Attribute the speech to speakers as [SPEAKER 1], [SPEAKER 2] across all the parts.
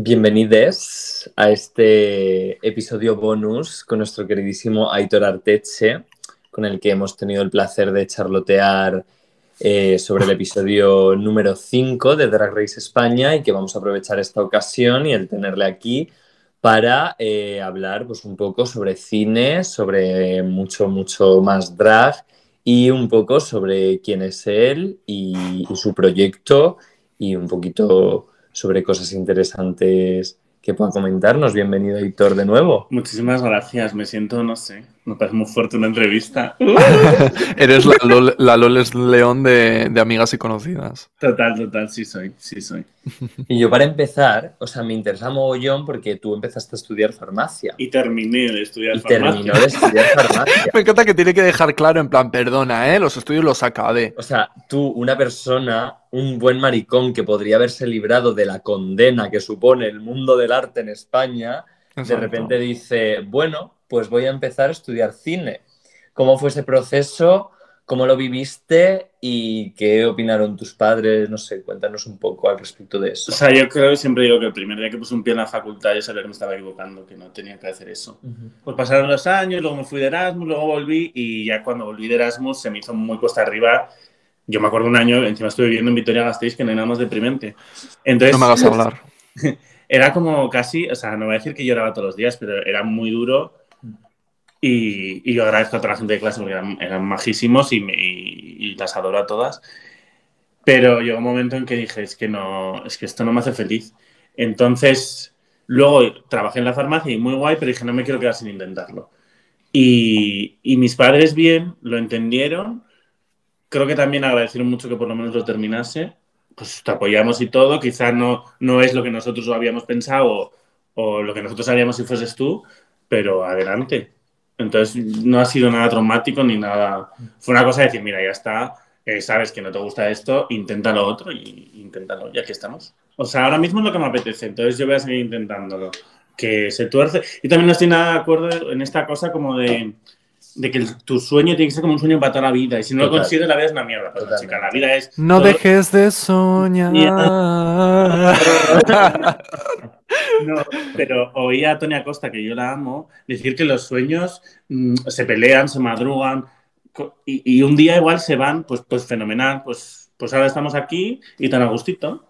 [SPEAKER 1] Bienvenidos a este episodio bonus con nuestro queridísimo Aitor Arteche, con el que hemos tenido el placer de charlotear eh, sobre el episodio número 5 de Drag Race España y que vamos a aprovechar esta ocasión y el tenerle aquí para eh, hablar pues, un poco sobre cine, sobre mucho, mucho más drag y un poco sobre quién es él y, y su proyecto y un poquito sobre cosas interesantes que pueda comentarnos. Bienvenido, Héctor, de nuevo.
[SPEAKER 2] Muchísimas gracias. Me siento, no sé, me parece muy fuerte una entrevista.
[SPEAKER 3] Eres la, Lol, la Loles León de, de, amigas y conocidas.
[SPEAKER 2] Total, total, sí soy, sí soy.
[SPEAKER 1] Y yo para empezar, o sea, me interesa mogollón porque tú empezaste a estudiar farmacia.
[SPEAKER 2] Y terminé de estudiar
[SPEAKER 1] y
[SPEAKER 2] farmacia.
[SPEAKER 1] terminó de estudiar farmacia.
[SPEAKER 3] me encanta que tiene que dejar claro, en plan, perdona, ¿eh? Los estudios los acabé.
[SPEAKER 1] O sea, tú, una persona, un buen maricón que podría haberse librado de la condena que supone el mundo del arte en España, Exacto. de repente dice, bueno, pues voy a empezar a estudiar cine. ¿Cómo fue ese proceso? ¿Cómo lo viviste? ¿Y qué opinaron tus padres? No sé, cuéntanos un poco al respecto de eso.
[SPEAKER 2] O sea, yo creo que siempre digo que el primer día que puse un pie en la facultad yo sabía que me estaba equivocando, que no tenía que hacer eso. Uh -huh. Pues pasaron los años, luego me fui de Erasmus, luego volví y ya cuando volví de Erasmus se me hizo muy cuesta arriba. Yo me acuerdo un año, encima estuve viviendo en Vitoria-Gasteiz, que no hay nada más deprimente. Entonces,
[SPEAKER 3] no me hagas hablar.
[SPEAKER 2] Era como casi, o sea, no voy a decir que lloraba todos los días, pero era muy duro y, y, yo agradezco a toda la gente de clase porque eran, eran majísimos y, me, y, y, las adoro a todas. Pero llegó un momento en que dije, es que, no, es que esto no me hace feliz. Entonces, luego trabajé en la farmacia y muy guay, pero dije, no me quiero quedar sin intentarlo. Y, y mis padres bien, lo entendieron. Creo que también agradecieron mucho que por lo menos lo terminase. Pues te apoyamos y todo. Quizás no, no es lo que nosotros habíamos pensado o, o lo que nosotros haríamos si fueses tú, pero adelante. Entonces no ha sido nada traumático ni nada. Fue una cosa de decir, mira, ya está, eh, sabes que no te gusta esto, intenta lo otro y inténtalo, ya que estamos. O sea, ahora mismo es lo que me apetece, entonces yo voy a seguir intentándolo. Que se tuerce. Y también no estoy nada de acuerdo en esta cosa como de, de que el, tu sueño tiene que ser como un sueño para toda la vida. Y si no Total. lo consigues, la vida es una mierda. Total. chica, la vida es.
[SPEAKER 3] No todo... dejes de soñar.
[SPEAKER 2] No, pero oí a Tony Acosta, que yo la amo, decir que los sueños mmm, se pelean, se madrugan y, y, un día igual se van, pues, pues fenomenal, pues, pues ahora estamos aquí y tan a gustito.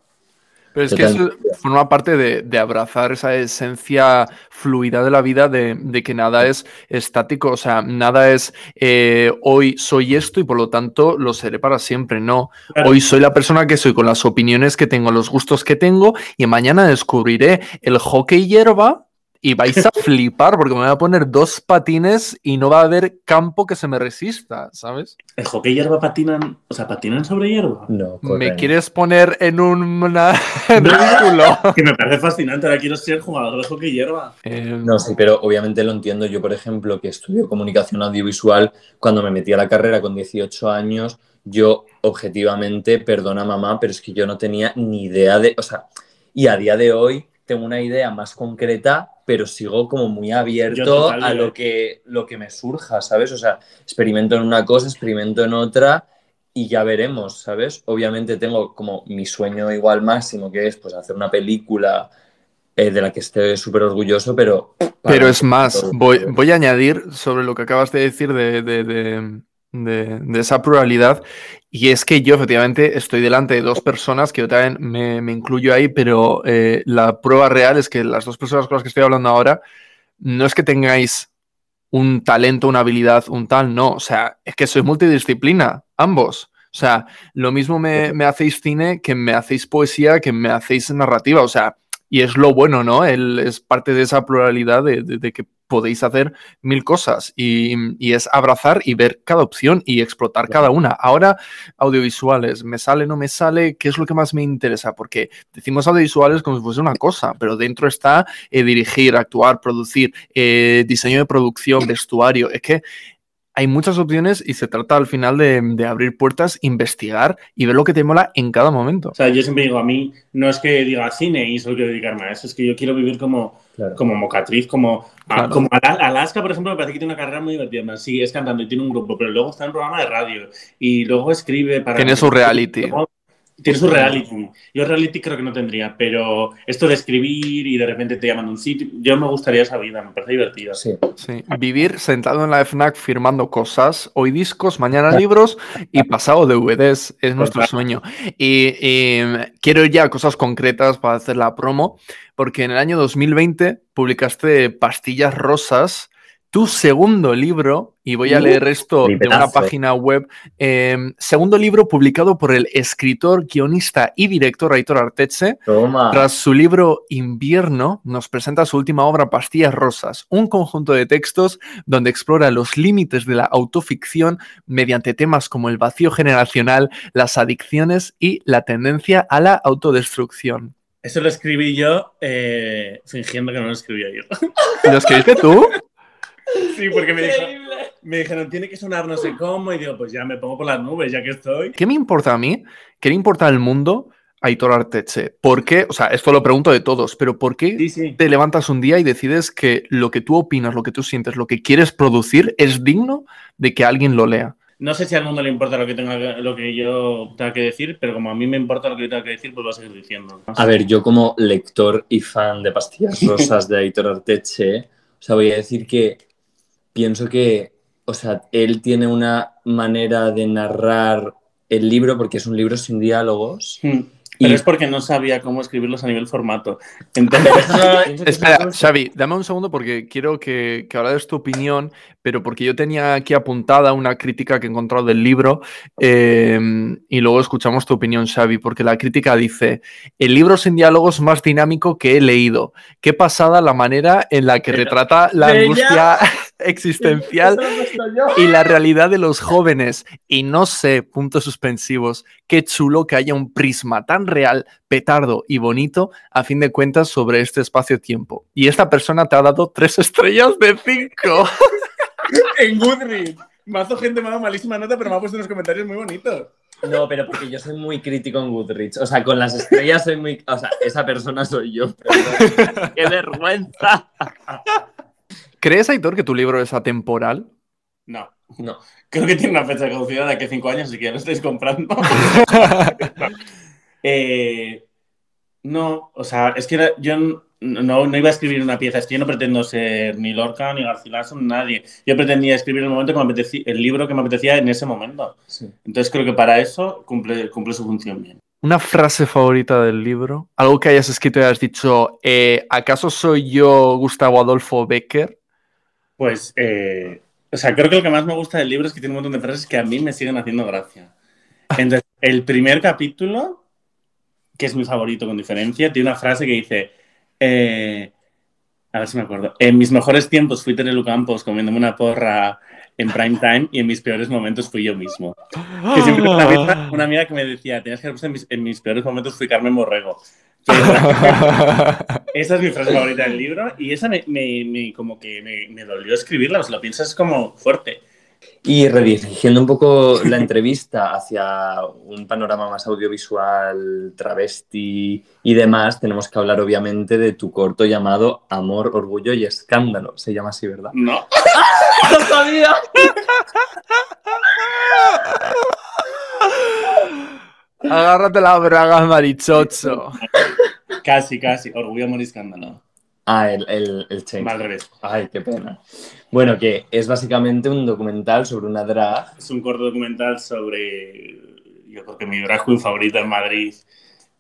[SPEAKER 3] Pero es que eso forma parte de, de, abrazar esa esencia fluida de la vida, de, de, que nada es estático, o sea, nada es eh, hoy soy esto y por lo tanto lo seré para siempre. No, claro. hoy soy la persona que soy con las opiniones que tengo, los gustos que tengo y mañana descubriré el hockey hierba y vais a flipar porque me voy a poner dos patines y no va a haber campo que se me resista, ¿sabes?
[SPEAKER 2] ¿El hockey hierba patinan, o sea, patinan sobre hierba?
[SPEAKER 1] No,
[SPEAKER 3] correcto. ¿Me quieres poner en un una... ridículo?
[SPEAKER 2] que me parece fascinante, ahora quiero ser jugador de hockey hierba.
[SPEAKER 1] Eh... No, sí, pero obviamente lo entiendo. Yo, por ejemplo, que estudio comunicación audiovisual, cuando me metí a la carrera con 18 años, yo objetivamente, perdona mamá, pero es que yo no tenía ni idea de, o sea, y a día de hoy tengo una idea más concreta, pero sigo como muy abierto a lo que, lo que me surja, ¿sabes? O sea, experimento en una cosa, experimento en otra y ya veremos, ¿sabes? Obviamente tengo como mi sueño igual máximo, que es pues hacer una película eh, de la que esté súper orgulloso, pero...
[SPEAKER 3] Pero es más, voy, voy, a añadir sobre lo que acabas de decir de, de, de, de, esa pluralidad. Y es que yo efectivamente estoy delante de dos personas, que yo también me, me incluyo ahí, pero eh, la prueba real es que las dos personas con las que estoy hablando ahora, no es que tengáis un talento, una habilidad, un tal, no, o sea, es que sois multidisciplina, ambos. O sea, lo mismo me, me hacéis cine que me hacéis poesía, que me hacéis narrativa, o sea, y es lo bueno, ¿no? Él es parte de esa pluralidad de, de, de que podéis hacer mil cosas y, y, es abrazar y ver cada opción y explotar cada una. Ahora, audiovisuales, ¿me sale, no me sale? ¿Qué es lo que más me interesa? Porque decimos audiovisuales como si fuese una cosa, pero dentro está eh, dirigir, actuar, producir, eh, diseño de producción, vestuario. Es que hay muchas opciones y se trata al final de, de, abrir puertas, investigar y ver lo que te mola en cada momento.
[SPEAKER 2] O sea, yo siempre digo, a mí no es que diga cine y solo quiero dedicarme a eso, es que yo quiero vivir como, claro. como mocatriz, como, claro. a, como Alaska, por ejemplo, me parece que tiene una carrera muy divertida. Sí, es cantando y tiene un grupo, pero luego está en programa de radio y luego escribe para...
[SPEAKER 3] Tiene su reality.
[SPEAKER 2] Tiene su reality. Yo reality creo que no tendría, pero esto de escribir y de repente te llaman a un sitio, yo me gustaría esa vida, me parece divertido.
[SPEAKER 1] Sí.
[SPEAKER 3] Sí. Vivir sentado en la FNAC firmando cosas, hoy discos, mañana libros y pasado DVDs, es nuestro sueño. Y, y quiero ir ya a cosas concretas para hacer la promo, porque en el año 2020 publicaste Pastillas Rosas, tu segundo libro, y voy a leer esto de una página web, eh, segundo libro publicado por el escritor, guionista y director Aitor Arteche,
[SPEAKER 1] Toma.
[SPEAKER 3] tras su libro Invierno, nos presenta su última obra Pastillas Rosas, un conjunto de textos donde explora los límites de la autoficción mediante temas como el vacío generacional, las adicciones y la tendencia a la autodestrucción.
[SPEAKER 2] Eso lo escribí yo eh, fingiendo que no lo escribía yo.
[SPEAKER 3] ¿Lo escribiste tú?
[SPEAKER 2] sí, porque me, dijo- me dijeron, tiene que sonar no sé cómo, y digo, pues ya me pongo por las nubes, ya que estoy.
[SPEAKER 3] ¿Qué me importa a mí? ¿Qué le importa al mundo a Aitor Arteche? ¿Por qué? O sea, esto lo pregunto de todos, pero ¿por qué
[SPEAKER 2] Sí, sí.
[SPEAKER 3] te levantas un día y decides que lo que tú opinas, lo que tú sientes, lo que quieres producir es digno de que alguien lo lea?
[SPEAKER 2] No sé si al mundo le importa lo que, tenga, lo que yo tenga que decir, pero como a mí me importa lo que yo tenga que decir, pues lo voy a seguir diciendo.
[SPEAKER 1] A ver, yo como lector y fan de Pastillas Rosas de Aitor Arteche, o sea, voy a decir que pienso que, o sea, él tiene una manera de narrar el libro, porque es un libro sin diálogos.
[SPEAKER 2] Hmm. Pero
[SPEAKER 1] Y-
[SPEAKER 2] es porque no sabía cómo escribirlos a nivel formato. Entonces,
[SPEAKER 3] Espera, Xavi, dame un segundo porque quiero que, que ahora des tu opinión, pero porque yo tenía aquí apuntada una crítica que he encontrado del libro eh, y luego escuchamos tu opinión, Xavi, porque la crítica dice, el libro sin diálogos más dinámico que he leído. Qué pasada la manera en la que
[SPEAKER 2] Pero-
[SPEAKER 3] retrata la angustia existencial y la realidad de los jóvenes. Y no sé, puntos suspensivos, qué chulo que haya un prisma tan real, petardo y bonito, a fin de cuentas, sobre este espacio-tiempo. Y esta persona te ha dado tres estrellas de cinco.
[SPEAKER 2] en Goodreads, mazo gente me ha dado malísima nota, pero me ha puesto unos comentarios muy bonitos.
[SPEAKER 1] No, pero porque yo soy muy crítico en Goodreads. O sea, con las estrellas soy muy. O sea, esa persona soy yo. pero- ¡Qué vergüenza!
[SPEAKER 3] ¿Crees, Aitor, que tu libro es atemporal?
[SPEAKER 2] No.
[SPEAKER 1] No.
[SPEAKER 2] Creo que tiene una fecha de caducidad de aquí a cinco años, así que ya lo estáis comprando. Eh, no, o sea, es que era- yo no, no iba a escribir una pieza, es que yo no pretendo ser ni Lorca, ni Garcilaso, ni nadie. Yo pretendía escribir el, momento que me apetecía, el libro que me apetecía en ese momento.
[SPEAKER 1] Sí.
[SPEAKER 2] Entonces creo que para eso cumple, cumple su función bien.
[SPEAKER 3] Una frase favorita del libro, algo que hayas escrito y hayas dicho, eh, ¿acaso soy yo Gustavo Adolfo Becker?
[SPEAKER 2] Pues, eh, o sea, creo que lo que más me gusta del libro es que tiene un montón de frases que a mí me siguen haciendo gracia. Entonces, el primer capítulo, que es mi favorito con diferencia, tiene una frase que dice, eh, a ver si me acuerdo, en mis mejores tiempos fui Terelu Campos comiéndome una porra en prime time y en mis peores momentos fui yo mismo. Que siempre una amiga, una amiga que me decía, tenías que en mis, en mis peores momentos fui Carmen Borrego. Esa es mi frase favorita del libro y esa me, me- me- como que me, me dolió escribirla, o sea, lo piensas como fuerte.
[SPEAKER 1] Y redirigiendo un poco la entrevista hacia un panorama más audiovisual, travesti y demás, tenemos que hablar obviamente de tu corto llamado Amor, Orgullo y Escándalo. Se llama así, ¿verdad?
[SPEAKER 2] No,
[SPEAKER 1] ¡No sabía!
[SPEAKER 3] Agárrate la braga, marichocho.
[SPEAKER 2] casi, casi, orgullo, amor y escándalo.
[SPEAKER 1] Ah, el, el, el change.
[SPEAKER 2] Al revés.
[SPEAKER 1] Ay, qué pena. Bueno, que es básicamente un documental sobre una drag.
[SPEAKER 2] Es un corto documental sobre, yo creo que mi drag queen favorita en Madrid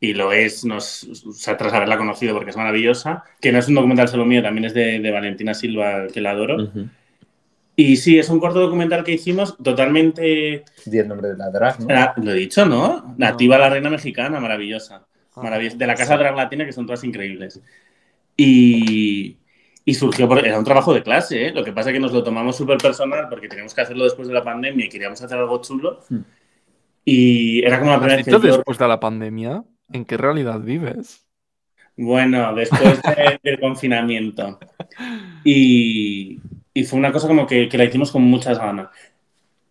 [SPEAKER 2] y lo es, nos, o sea, tras haberla conocido porque es maravillosa, que no es un documental solo mío, también es de, de Valentina Silva, que la adoro.
[SPEAKER 1] Ujú.
[SPEAKER 2] Y sí, es un corto documental que hicimos totalmente,
[SPEAKER 1] Di el nombre de la drag, ¿no?
[SPEAKER 2] ah, lo he dicho, ¿no? Nativa la reina mexicana, maravillosa.
[SPEAKER 3] Ah.
[SPEAKER 2] maravillosa. De la Casa Drag Latina, que son todas increíbles. Y, y surgió, por, era un trabajo de clase, ¿eh? Lo que pasa es que nos lo tomamos súper personal porque teníamos que hacerlo después de la pandemia y queríamos hacer algo chulo.
[SPEAKER 1] Hmm.
[SPEAKER 2] Y era como la
[SPEAKER 3] ¿Has
[SPEAKER 2] primera vez que
[SPEAKER 3] dicho
[SPEAKER 2] yo-
[SPEAKER 3] después de la pandemia? ¿En qué realidad vives?
[SPEAKER 2] Bueno, después de- del confinamiento. Y, y fue una cosa como que, que la hicimos con muchas ganas.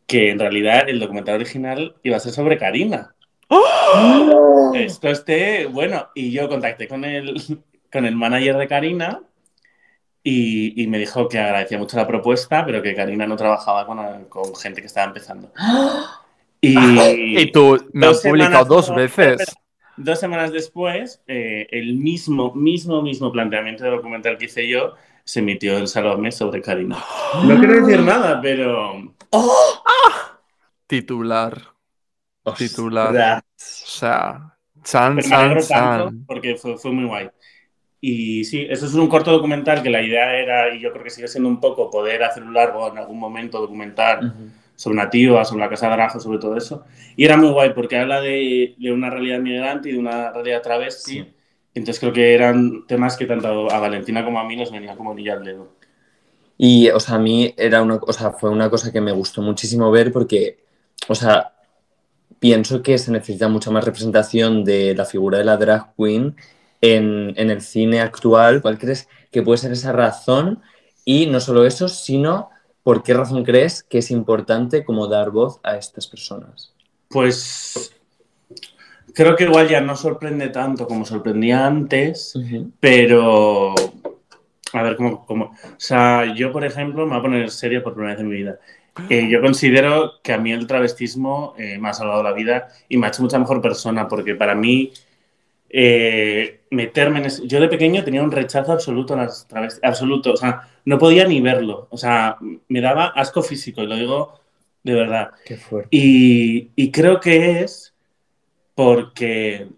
[SPEAKER 2] Que en realidad el documental original iba a ser sobre Karina. Esto esté, bueno, y yo contacté con el, con el manager de Karina y, y me dijo que agradecía mucho la propuesta, pero que Karina no trabajaba con, con gente que estaba empezando. Y,
[SPEAKER 3] tú me has publicado dos veces.
[SPEAKER 2] Dos semanas después, eh, el mismo, mismo, mismo planteamiento de documental que hice yo se emitió en Salomé sobre Karina. No quiero decir nada, pero. ¡Oh!
[SPEAKER 3] Titular. Titular. O sea, San, San,
[SPEAKER 2] porque fue, fue muy guay. Y sí, eso es un corto documental que la idea era, y yo creo que sigue siendo un poco, poder hacer un largo en algún momento documental sobre Nativa, sobre la Casa de Arajo, sobre todo eso. Y era muy guay porque habla de, de una realidad migrante y de una realidad travesti. Entonces creo que eran temas que tanto a Valentina como a mí nos venía como niña al dedo.
[SPEAKER 1] Y, o sea, a mí era una, o sea, fue una cosa que me gustó muchísimo ver porque, o sea, pienso que se necesita mucha más representación de la figura de la drag queen en, en el cine actual. ¿Cuál crees que puede ser esa razón? Y no solo eso, sino ¿por qué razón crees que es importante como dar voz a estas personas?
[SPEAKER 2] Pues creo que igual ya no sorprende tanto como sorprendía antes, pero a ver cómo, O sea, yo, por ejemplo, me voy a poner serio por primera vez en mi vida. Eh, yo considero que a mí el travestismo eh, me ha salvado la vida y me ha hecho mucha mejor persona, porque para mí eh, meterme en ese... Yo de pequeño tenía un rechazo absoluto a las travestis, absoluto, o sea, no podía ni verlo, o sea, me daba asco físico, y lo digo de verdad.
[SPEAKER 1] Qué fuerte.
[SPEAKER 2] Y, y creo que es porque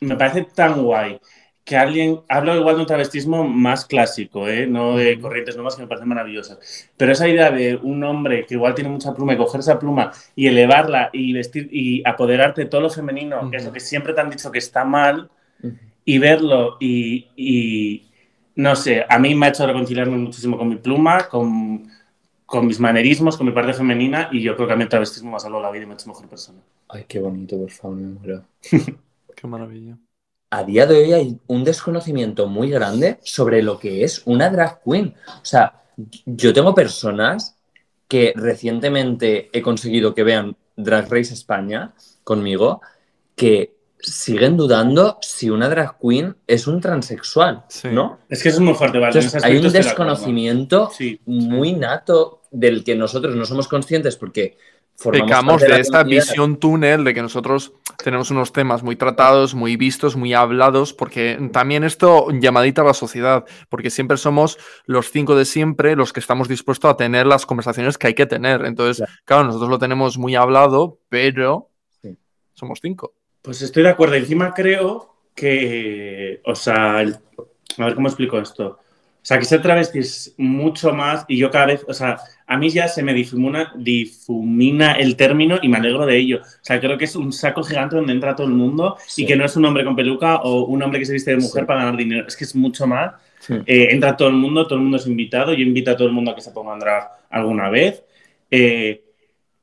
[SPEAKER 2] me parece tan guay que alguien, hablo igual de un travestismo más clásico, ¿eh? no de corrientes nuevas que me parecen maravillosas, pero esa idea de un hombre que igual tiene mucha pluma y coger esa pluma y elevarla y vestir y apoderarte de todo lo femenino, que es lo que siempre te han dicho que está mal, y verlo y, no sé, a mí me ha hecho reconciliarme muchísimo con mi pluma, con, con mis manerismos, con mi parte femenina y yo creo que a mí el travestismo me ha salvado la vida y me ha hecho mejor persona.
[SPEAKER 1] Ay, qué bonito, por favor, me muero.
[SPEAKER 3] qué maravilla
[SPEAKER 1] a día de hoy hay un desconocimiento muy grande sobre lo que es una drag queen. O sea, yo tengo personas que recientemente he conseguido que vean Drag Race España conmigo, que siguen dudando si una drag queen es un transexual, ¿no?
[SPEAKER 2] Es que eso es muy fuerte, ¿vale?
[SPEAKER 1] hay un desconocimiento muy nato del que nosotros no somos conscientes porque
[SPEAKER 3] Pecamos de, esta visión túnel de que nosotros tenemos unos temas muy tratados, muy vistos, muy hablados, porque también esto llamadita a la sociedad, porque siempre somos los cinco de siempre los que estamos dispuestos a tener las conversaciones que hay que tener. Entonces, claro, nosotros lo tenemos muy hablado, pero somos cinco.
[SPEAKER 2] Pues estoy de acuerdo. Encima creo que, o sea, a ver cómo explico esto. O sea, que ser travesti es mucho más y yo cada vez, o sea, a mí ya se me difumina, difumina el término y me alegro de ello. O sea, creo que es un saco gigante donde entra todo el mundo y que no es un hombre con peluca o un hombre que se viste de mujer para ganar dinero. Es que es mucho más. Eh, entra todo el mundo, todo el mundo es invitado. Yo invito a todo el mundo a que se ponga a andar alguna vez. Eh,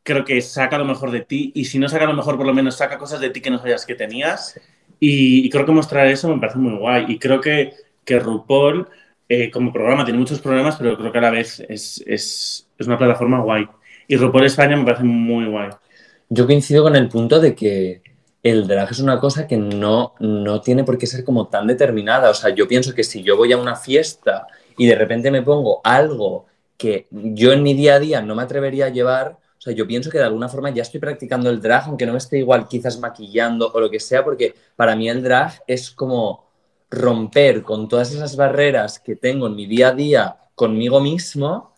[SPEAKER 2] creo que saca lo mejor de ti y si no saca lo mejor, por lo menos saca cosas de ti que no sabías que tenías. Y, creo que mostrar eso me parece muy guay. Y creo que, que RuPaul eh, como programa tiene muchos problemas, pero creo que a la vez es, es, es una plataforma guay. Y RuPaul España me parece muy guay.
[SPEAKER 1] Yo coincido con el punto de que el drag es una cosa que no, no tiene por qué ser como tan determinada. O sea, yo pienso que si yo voy a una fiesta y de repente me pongo algo que yo en mi día a día no me atrevería a llevar, o sea, yo pienso que de alguna forma ya estoy practicando el drag, aunque no me esté igual quizás maquillando o lo que sea, porque para mí el drag es como romper con todas esas barreras que tengo en mi día a día conmigo mismo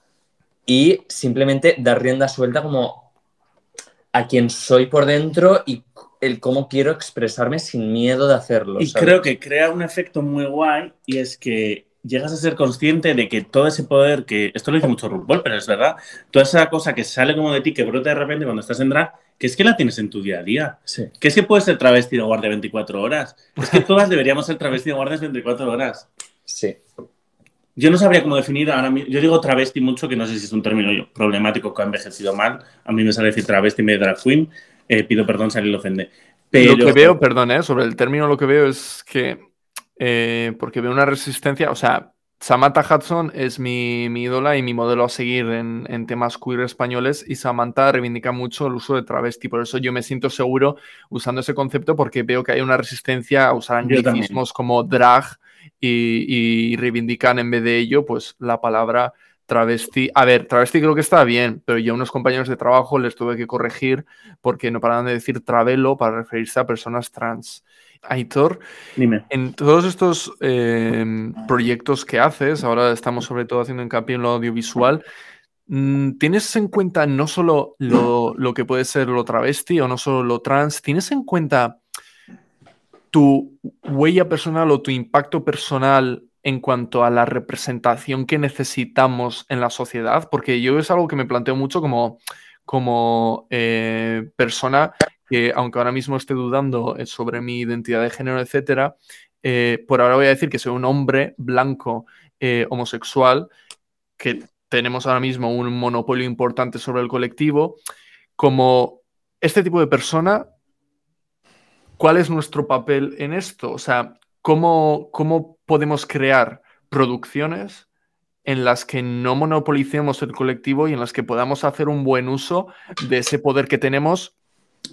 [SPEAKER 1] y simplemente dar rienda suelta como a quien soy por dentro y el cómo quiero expresarme sin miedo de hacerlo.
[SPEAKER 2] Y creo que crea un efecto muy guay y es que llegas a ser consciente de que todo ese poder que, esto lo dice mucho RuPaul, pero es verdad, toda esa cosa que sale como de ti, que brota de repente cuando estás en drag, que es que la tienes en tu día a día. Que es que puedes ser travesti de guardia 24 horas. Es que todas deberíamos ser travesti de guardias 24 horas.
[SPEAKER 1] Sí.
[SPEAKER 2] Yo no sabría cómo definir ahora mismo. Yo digo travesti mucho, que no sé si es un término problemático que ha envejecido mal. A mí me sale decir travesti en vez de drag queen. Eh, pido perdón si alguien lo ofende.
[SPEAKER 3] Pero... Lo que veo, perdón, eh, sobre el término, lo que veo es que. Eh, porque veo una resistencia, o sea, Samantha Hudson es mi, ídola y mi modelo a seguir en, temas queer españoles y Samantha reivindica mucho el uso de travesti. Por eso yo me siento seguro usando ese concepto porque veo que hay una resistencia a usar anglicismos como drag y, reivindican en vez de ello pues la palabra travesti. A ver, travesti creo que está bien, pero yo a unos compañeros de trabajo les tuve que corregir porque no paraban de decir travelo para referirse a personas trans. Aitor,
[SPEAKER 2] Dime.
[SPEAKER 3] en todos estos eh, proyectos que haces, ahora estamos sobre todo haciendo hincapié en lo audiovisual, mm, ¿tienes en cuenta no solo lo, lo que puede ser lo travesti o no solo lo trans, tienes en cuenta tu huella personal o tu impacto personal en cuanto a la representación que necesitamos en la sociedad? Porque yo es algo que me planteo mucho como, como eh, persona que, aunque ahora mismo esté dudando eh, sobre mi identidad de género, etcétera, eh, por ahora voy a decir que soy un hombre blanco homosexual, que tenemos ahora mismo un monopolio importante sobre el colectivo. Como este tipo de persona, ¿cuál es nuestro papel en esto? O sea, ¿cómo, cómo podemos crear producciones en las que no monopolicemos el colectivo y en las que podamos hacer un buen uso de ese poder que tenemos.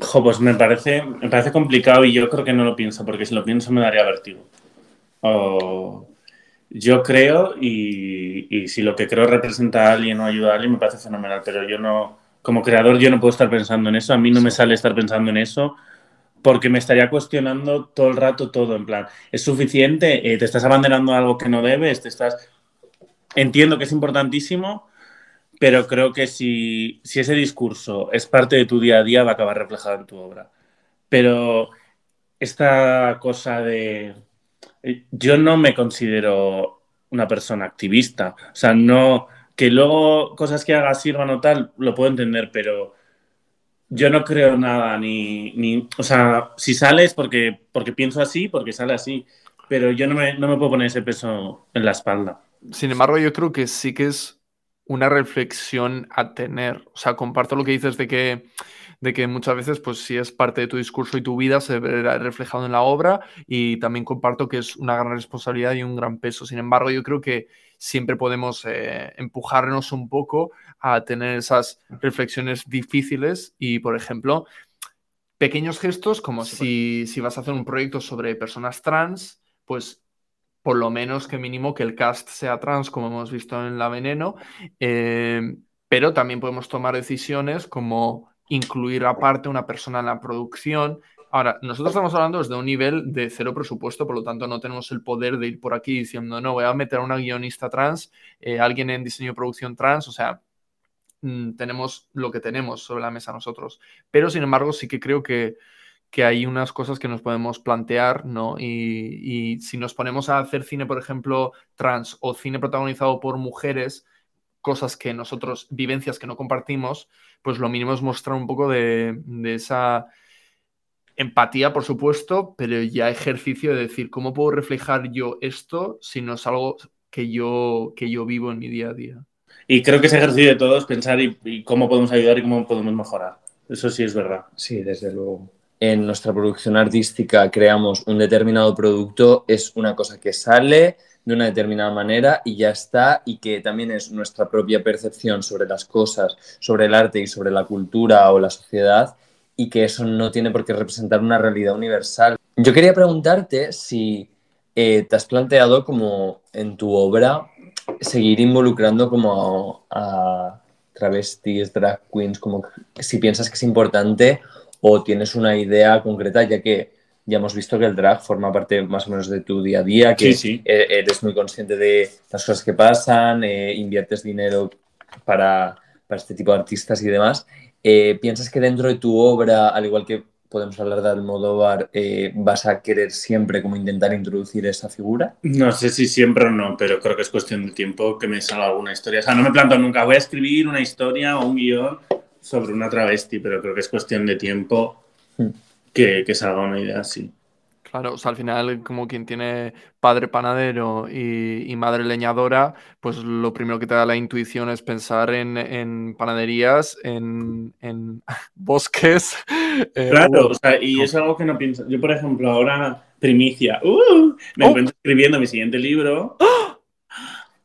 [SPEAKER 2] Jo, pues me parece, me parece complicado y yo creo que no lo pienso, porque si lo pienso me daría vértigo. O yo creo y, y, si lo que creo representa a alguien o ayuda a alguien me parece fenomenal, pero yo no, como creador yo no puedo estar pensando en eso, a mí no me sale estar pensando en eso porque me estaría cuestionando todo el rato todo, en plan, ¿es suficiente? Eh, ¿Te estás abanderando algo que no debes? ¿Te estás...? Entiendo que es importantísimo, pero creo que si, ese discurso es parte de tu día a día va a acabar reflejado en tu obra. Pero esta cosa de... Eh, yo no me considero una persona activista, o sea, no... Que luego cosas que haga sirvan o tal, lo puedo entender, pero yo no creo nada, ni, ni o sea, si sale es porque, porque pienso así, porque sale así, pero yo no me, no me puedo poner ese peso en la espalda.
[SPEAKER 3] Sin embargo, yo creo que sí que es una reflexión a tener. O sea, comparto lo que dices de que, de que muchas veces, pues si es parte de tu discurso y tu vida, se verá reflejado en la obra y también comparto que es una gran responsabilidad y un gran peso. Sin embargo, yo creo que siempre podemos eh, empujarnos un poco a tener esas reflexiones difíciles y, por ejemplo, pequeños gestos como si, si vas a hacer un proyecto sobre personas trans, pues por lo menos que mínimo que el cast sea trans, como hemos visto en La Veneno, eh, pero también podemos tomar decisiones como incluir aparte una persona en la producción, Ahora, nosotros estamos hablando desde un nivel de cero presupuesto, por lo tanto no tenemos el poder de ir por aquí diciendo, no, voy a meter a una guionista trans, eh, alguien en diseño y producción trans, o sea, mm, tenemos lo que tenemos sobre la mesa nosotros. Pero, sin embargo, sí que creo que, que hay unas cosas que nos podemos plantear, ¿no? Y, y si nos ponemos a hacer cine, por ejemplo, trans o cine protagonizado por mujeres, cosas que nosotros, vivencias que no compartimos, pues lo mínimo es mostrar un poco de, de esa empatía, por supuesto, pero ya ejercicio de decir, ¿cómo puedo reflejar yo esto si no es algo que yo, que yo vivo en mi día a día?
[SPEAKER 2] Y creo que ese ejercicio de todos pensar y, cómo podemos ayudar y cómo podemos mejorar. Eso sí es verdad.
[SPEAKER 1] Sí, desde luego. En nuestra producción artística creamos un determinado producto, es una cosa que sale de una determinada manera y ya está, y que también es nuestra propia percepción sobre las cosas, sobre el arte y sobre la cultura o la sociedad, y que eso no tiene por qué representar una realidad universal. Yo quería preguntarte si eh, te has planteado como en tu obra seguir involucrando como a, travestis, drag queens, como si piensas que es importante o tienes una idea concreta, ya que ya hemos visto que el drag forma parte más o menos de tu día a día, que
[SPEAKER 2] sí, sí.
[SPEAKER 1] E-, eres muy consciente de las cosas que pasan, eh, inviertes dinero para, para este tipo de artistas y demás. Eh, ¿Piensas que dentro de tu obra, al igual que podemos hablar de Almodóvar, eh, vas a querer siempre como intentar introducir esa figura?
[SPEAKER 2] No sé si siempre o no, pero creo que es cuestión de tiempo que me salga alguna historia. O sea, no me planto nunca, voy a escribir una historia o un guion sobre una travesti, pero creo que es cuestión de tiempo
[SPEAKER 1] Hmm.
[SPEAKER 2] que, que salga una idea así.
[SPEAKER 3] Claro, o sea, al final, como quien tiene padre panadero y, y madre leñadora, pues lo primero que te da la intuición es pensar en, en panaderías, en, en bosques. eh,
[SPEAKER 2] Claro, o sea, y es algo que no pienso. Yo, por ejemplo, ahora, primicia, ¡uh! me
[SPEAKER 3] Oh.
[SPEAKER 2] encuentro escribiendo mi siguiente libro,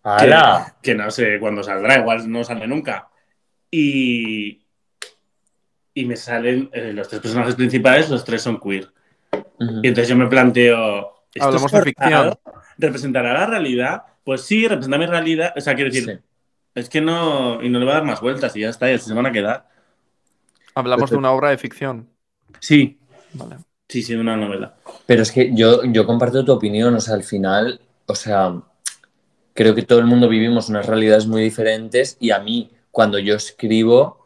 [SPEAKER 1] ¡Hala!
[SPEAKER 2] que no sé cuándo saldrá, igual no sale nunca. Y, y me salen eh, los tres personajes principales, los tres son queer. Y entonces yo me planteo. ¿esto
[SPEAKER 3] Hablamos
[SPEAKER 2] es
[SPEAKER 3] de ficción.
[SPEAKER 2] ¿Representará la realidad? Pues sí, representa mi realidad. O sea, quiero decir,
[SPEAKER 1] Sí.
[SPEAKER 2] Es que no, y no le va a dar más vueltas y ya está, y así se van a quedar.
[SPEAKER 3] Hablamos de una obra de ficción.
[SPEAKER 2] Sí,
[SPEAKER 3] Vale.
[SPEAKER 2] sí, sí, de una novela.
[SPEAKER 1] Pero es que yo, yo comparto tu opinión, o sea, al final, o sea, creo que todo el mundo vivimos unas realidades muy diferentes y a mí, cuando yo escribo,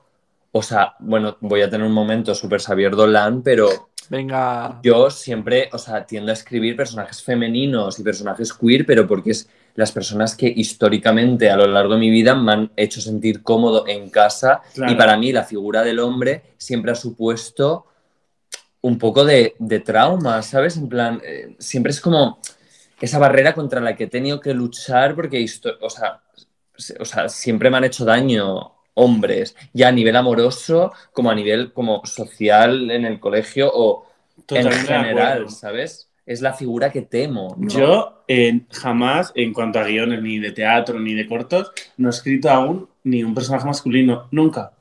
[SPEAKER 1] o sea, bueno, voy a tener un momento súper Xavier Dolan, pero
[SPEAKER 3] Venga.
[SPEAKER 1] yo siempre, o sea, tiendo a escribir personajes femeninos y personajes queer, pero porque es las personas que históricamente a lo largo de mi vida me han hecho sentir cómodo en casa
[SPEAKER 2] Claro.
[SPEAKER 1] y para mí la figura del hombre siempre ha supuesto un poco de, de trauma, ¿sabes? En plan, eh, siempre es como esa barrera contra la que he tenido que luchar porque, o sea, se- o sea, siempre me han hecho daño hombres, ya a nivel amoroso como a nivel como social en el colegio o en
[SPEAKER 2] Totalmente
[SPEAKER 1] general. ¿sabes? Es la figura que temo. ¿no?
[SPEAKER 2] Yo eh, jamás, en cuanto a guiones, ni de teatro, ni de cortos, no he escrito aún ni un personaje masculino, nunca.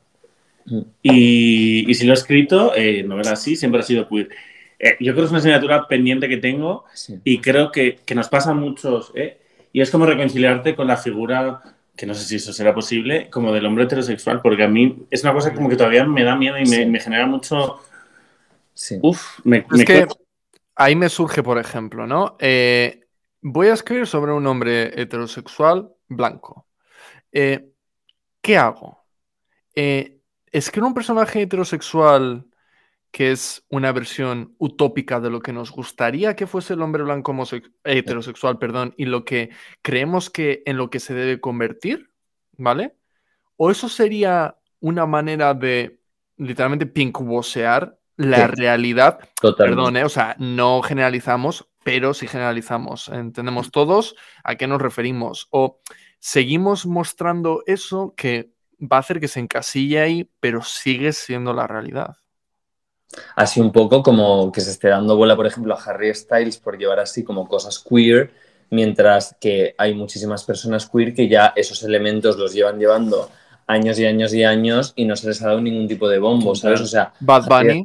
[SPEAKER 1] Mm.
[SPEAKER 2] Y, y si lo he escrito, eh, novela así, siempre ha sido queer. Eh, yo creo que es una asignatura pendiente que tengo
[SPEAKER 1] Sí.
[SPEAKER 2] y creo que, que nos pasa a muchos, ¿eh? Y es como reconciliarte con la figura, que no sé si eso será posible, como del hombre heterosexual, porque a mí es una cosa como que todavía me da miedo y me,
[SPEAKER 1] Sí.
[SPEAKER 2] me genera mucho...
[SPEAKER 1] Sí.
[SPEAKER 2] Uf, me,
[SPEAKER 3] Es
[SPEAKER 2] me
[SPEAKER 3] que ahí me surge, por ejemplo, ¿no? Eh, voy a escribir sobre un hombre heterosexual blanco. Eh, ¿Qué hago? Eh, ¿Escribo un personaje heterosexual que es una versión utópica de lo que nos gustaría que fuese el hombre blanco heterosexual, perdón, y lo que creemos que en lo que se debe convertir, ¿vale? ¿O eso sería una manera de literalmente pinkwasear la
[SPEAKER 1] Sí.
[SPEAKER 3] realidad
[SPEAKER 1] Totalmente.
[SPEAKER 3] Perdón, ¿eh? o sea, no generalizamos, pero sí generalizamos. Entendemos todos a qué nos referimos. O seguimos mostrando eso que va a hacer que se encasille ahí, pero sigue siendo la realidad.
[SPEAKER 1] Así un poco como que se esté dando bola, por ejemplo, a Harry Styles por llevar así como cosas queer, mientras que hay muchísimas personas queer que ya esos elementos los llevan llevando años y años y años y no se les ha dado ningún tipo de bombo, ¿sabes? O sea,
[SPEAKER 3] Bad Bunny.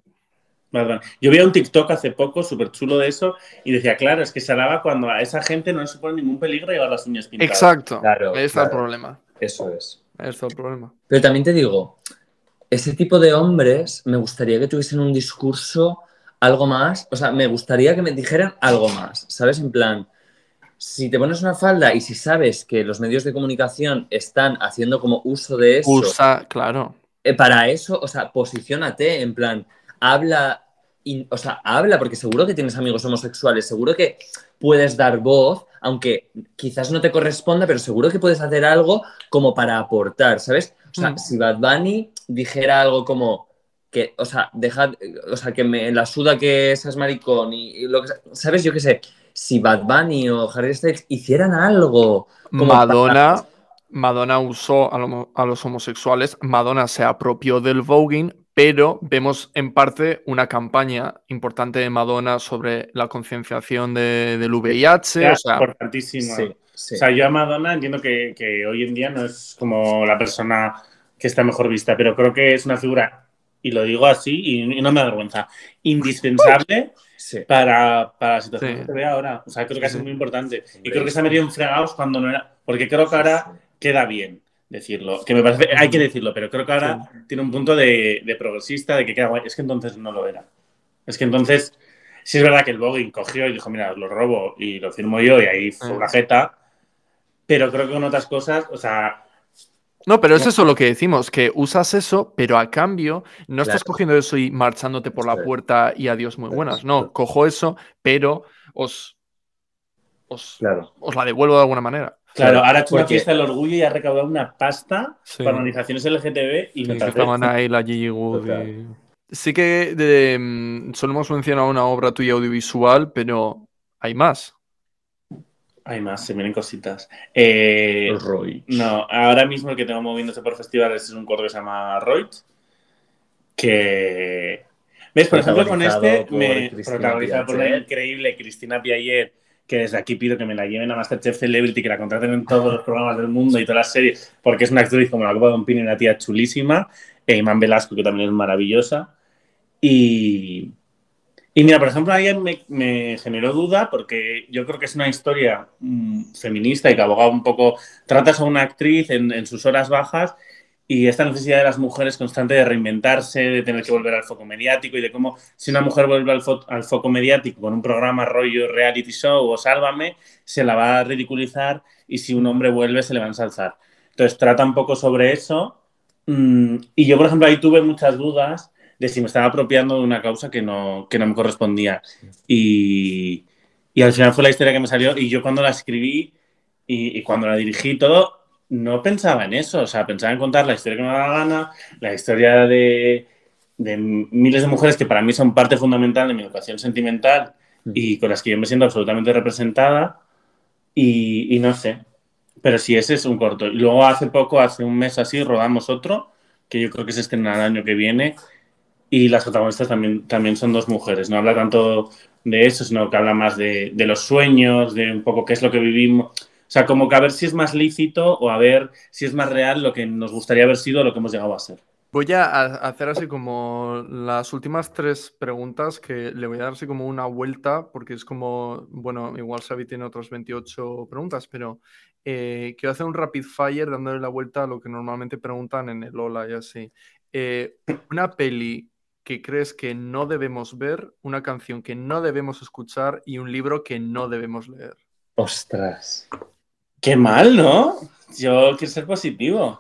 [SPEAKER 2] Yo vi un TikTok hace poco, súper chulo de eso, y decía, claro, es que se alaba cuando a esa gente no le supone ningún peligro llevar las uñas pintadas.
[SPEAKER 3] exacto.
[SPEAKER 1] Claro,
[SPEAKER 3] Ahí está el problema.
[SPEAKER 1] eso es.
[SPEAKER 3] Ahí está el problema.
[SPEAKER 1] Pero también te digo, ese tipo de hombres me gustaría que tuviesen un discurso algo más, o sea, me gustaría que me dijeran algo más, ¿sabes? En plan, si te pones una falda y si sabes que los medios de comunicación están haciendo como uso de eso,
[SPEAKER 3] Usa, claro.
[SPEAKER 1] eh, para eso, o sea, posiciónate, en plan, habla, in- o sea, habla, porque seguro que tienes amigos homosexuales, seguro que puedes dar voz, aunque quizás no te corresponda, pero seguro que puedes hacer algo como para aportar, ¿sabes? O sea,
[SPEAKER 3] Mm.
[SPEAKER 1] si Bad Bunny dijera algo como que, o sea, deja, o sea, que me la suda que seas maricón y, y lo que sea, ¿sabes? Yo qué sé, si Bad Bunny o Harry Styles hicieran algo como
[SPEAKER 3] Madonna,
[SPEAKER 1] para-
[SPEAKER 3] Madonna usó a, lo- a los homosexuales, Madonna se apropió del voguing, pero vemos en parte una campaña importante de Madonna sobre la concienciación de- del VIH.
[SPEAKER 2] Ya,
[SPEAKER 3] o sea,
[SPEAKER 2] importantísimo.
[SPEAKER 1] Sí, sí.
[SPEAKER 2] O sea, yo a Madonna entiendo que, que hoy en día no es como la persona que está mejor vista, pero creo que es una figura, y lo digo así, y, y no me da vergüenza, indispensable
[SPEAKER 1] sí.
[SPEAKER 2] para, para la situación
[SPEAKER 3] Sí.
[SPEAKER 2] que se ve ahora. O sea, creo que
[SPEAKER 3] Sí.
[SPEAKER 2] muy importante. Y creo que se ha metido en fregados cuando no era. Porque creo que ahora queda bien decirlo. Que me parece. Hay que decirlo, pero creo que ahora tiene un punto de, de progresista, de que queda guay. Es que entonces no lo era. Es que entonces. Sí, es verdad que el Voguing cogió y dijo, mira, os lo robo y lo firmo yo, y ahí fue una jeta. Pero creo que con otras cosas, o sea,
[SPEAKER 3] no, pero es eso lo que decimos, que usas eso, pero a cambio no estás cogiendo eso y marchándote por la puerta y adiós muy buenas. No, cojo eso, pero os, os,
[SPEAKER 1] Claro.
[SPEAKER 3] os la devuelvo de alguna manera.
[SPEAKER 2] Claro, ahora ha hecho una fiesta del orgullo y ha recaudado una pasta
[SPEAKER 3] Sí.
[SPEAKER 2] para organizaciones LGTB y me
[SPEAKER 3] Sí, que estaban ahí la Gigi Wood. Y- Sí que de, mm, solo hemos mencionado una obra tuya audiovisual, pero hay más.
[SPEAKER 2] Hay más, se vienen cositas. Eh,
[SPEAKER 1] Roy.
[SPEAKER 2] No, ahora mismo el que tengo moviéndose por festivales es un corto que se llama Reut. Que. ¿Ves? Por ejemplo, con este me protagonizado por la increíble Cristina Piaget, que desde aquí pido que me la lleven a Masterchef Celebrity, que la contraten en todos los programas del mundo y todas las series, porque es una actriz como la Copa de un Pino y una tía chulísima. E Iman Velasco, que también es maravillosa. Y. Y mira, por ejemplo, ahí me, me, generó duda porque yo creo que es una historia mmm, feminista y que aboga un poco, tratas a una actriz en, en, sus horas bajas y esta necesidad de las mujeres constante de reinventarse, de tener que volver al foco mediático y de cómo si una mujer vuelve al, fo al foco mediático con un programa rollo reality show o sálvame, se la va a ridiculizar y si un hombre vuelve se le va a ensalzar. Entonces trata un poco sobre eso mmm, y yo, por ejemplo, ahí tuve muchas dudas de si me estaba apropiando de una causa que no, que no me correspondía. Y, y, al final fue la historia que me salió y yo cuando la escribí y, y, cuando la dirigí todo, no pensaba en eso, o sea, pensaba en contar la historia que me daba la gana, la historia de, de miles de mujeres que para mí son parte fundamental de mi educación sentimental y con las que yo me siento absolutamente representada y, y no sé, pero sí, ese es un corto. Y luego hace poco, hace un mes así, rodamos otro, que yo creo que se estrenará el año que viene, y las protagonistas también, también son dos mujeres. No habla tanto de eso, sino que habla más de, de, los sueños, de un poco qué es lo que vivimos. O sea, como que a ver si es más lícito o a ver si es más real lo que nos gustaría haber sido o lo que hemos llegado a ser.
[SPEAKER 3] Voy a hacer así como las últimas tres preguntas que le voy a dar así como una vuelta porque es como, bueno, igual Xavi tiene otras 28 preguntas, pero eh, quiero hacer un rapid fire dándole la vuelta a lo que normalmente preguntan en el Hola y así. Eh, una peli que crees que no debemos ver, una canción que no debemos escuchar y un libro que no debemos leer.
[SPEAKER 1] Ostras.
[SPEAKER 2] Qué mal, ¿no? Yo quiero ser positivo.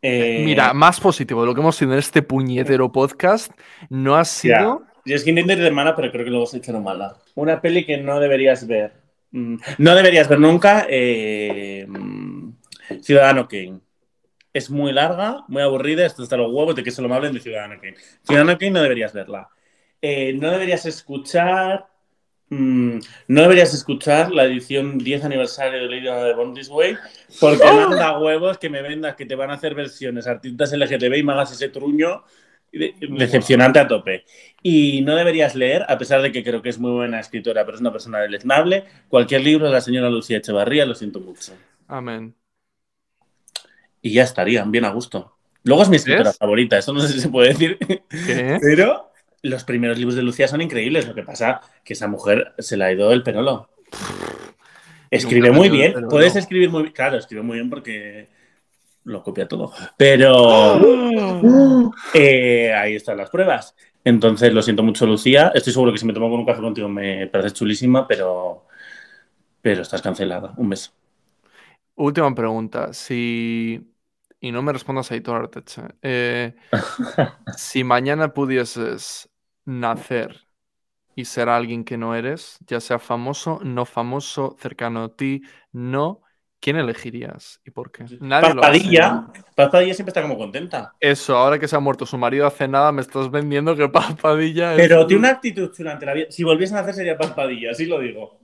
[SPEAKER 3] Eh... Mira, más positivo de lo que hemos tenido en este puñetero podcast, no ha sido.
[SPEAKER 2] Yo es que intento ir de mala, pero creo que luego se hecho mala. Una peli que no deberías ver. No deberías ver nunca. Eh... Ciudadano Kane es muy larga, muy aburrida, esto está los huevos de que solo me hablen de Ciudadano Kane. Ciudadano Kane no deberías verla. Eh, no deberías escuchar. Mmm, no deberías escuchar la edición 10 aniversario de Lady de Born This Way porque ¡Oh! manda huevos que me vendas que te van a hacer versiones artistas LGTB y me hagas ese truño de, decepcionante a tope. Y no deberías leer, a pesar de que creo que es muy buena escritora, pero es una persona deleznable, cualquier libro de la señora Lucía Echevarría, lo siento mucho.
[SPEAKER 3] Amén
[SPEAKER 2] y ya estarían bien a gusto. Luego es mi escritora ¿Es? favorita, eso no sé si se puede decir.
[SPEAKER 3] ¿Qué?
[SPEAKER 2] Pero los primeros libros de Lucía son increíbles. Lo que pasa que esa mujer se la ha ido el penolo. Escribe muy bien. Puedes escribir muy bien. Claro, escribe muy bien porque lo copia todo. Pero eh, ahí están las pruebas. Entonces, lo siento mucho, Lucía. Estoy seguro que si me tomo con un café contigo me parece chulísima, pero, pero estás cancelada. Un beso.
[SPEAKER 3] Última pregunta. Si y no me respondas a Aitor Arteche. Eh, si mañana pudieses nacer y ser alguien que no eres, ya sea famoso, no famoso, cercano a ti, no, ¿quién elegirías y por qué?
[SPEAKER 2] Nadie Padilla, Padilla siempre está como contenta.
[SPEAKER 3] Eso, ahora que se ha muerto su marido hace nada, me estás vendiendo que Padilla es...
[SPEAKER 2] Pero tiene una actitud durante la vida. Si volviesen a nacer sería Padilla, así lo digo.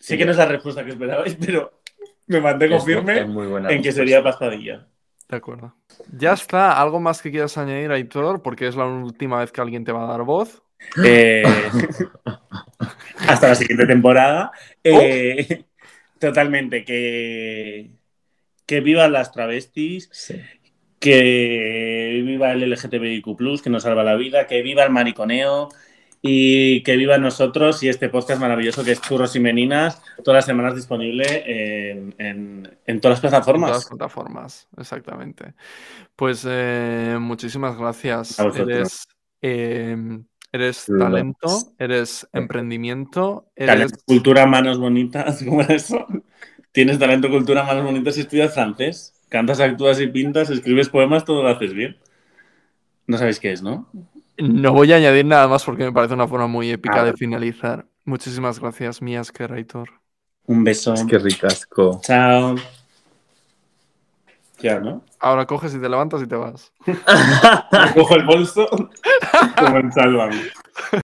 [SPEAKER 2] Sé que no es la respuesta que esperabais, pero me mantengo firme en que sería paspadilla.
[SPEAKER 3] De acuerdo. Ya está. ¿Algo más que quieras añadir, Aitor? Porque es la última vez que alguien te va a dar voz.
[SPEAKER 2] Eh... hasta la siguiente temporada. Eh... Oh. Totalmente. Que... que vivan las travestis.
[SPEAKER 1] Sí.
[SPEAKER 2] Que viva el LGTBIQ, que nos salva la vida. Que viva el mariconeo y que viva nosotros y este podcast maravilloso que es Churros y Meninas, todas las semanas disponible en, en, en todas las plataformas.
[SPEAKER 3] En todas las plataformas, exactamente. Pues eh, muchísimas gracias. Eres, eh, eres talento, eres emprendimiento, eres...
[SPEAKER 2] Talento, cultura, manos bonitas, ¿cómo es eso? Tienes talento, cultura, manos bonitas y estudias francés. Cantas, actúas y pintas, escribes poemas, todo lo haces bien. No sabéis qué es, ¿no?
[SPEAKER 3] No voy a añadir nada más porque me parece una forma muy épica ah. de finalizar. Muchísimas gracias, Mías, que Raitor.
[SPEAKER 2] Un beso.
[SPEAKER 1] Es que ricasco.
[SPEAKER 2] Chao. Ya, ¿no?
[SPEAKER 3] Ahora coges y te levantas y te vas.
[SPEAKER 2] Cojo el bolso como en.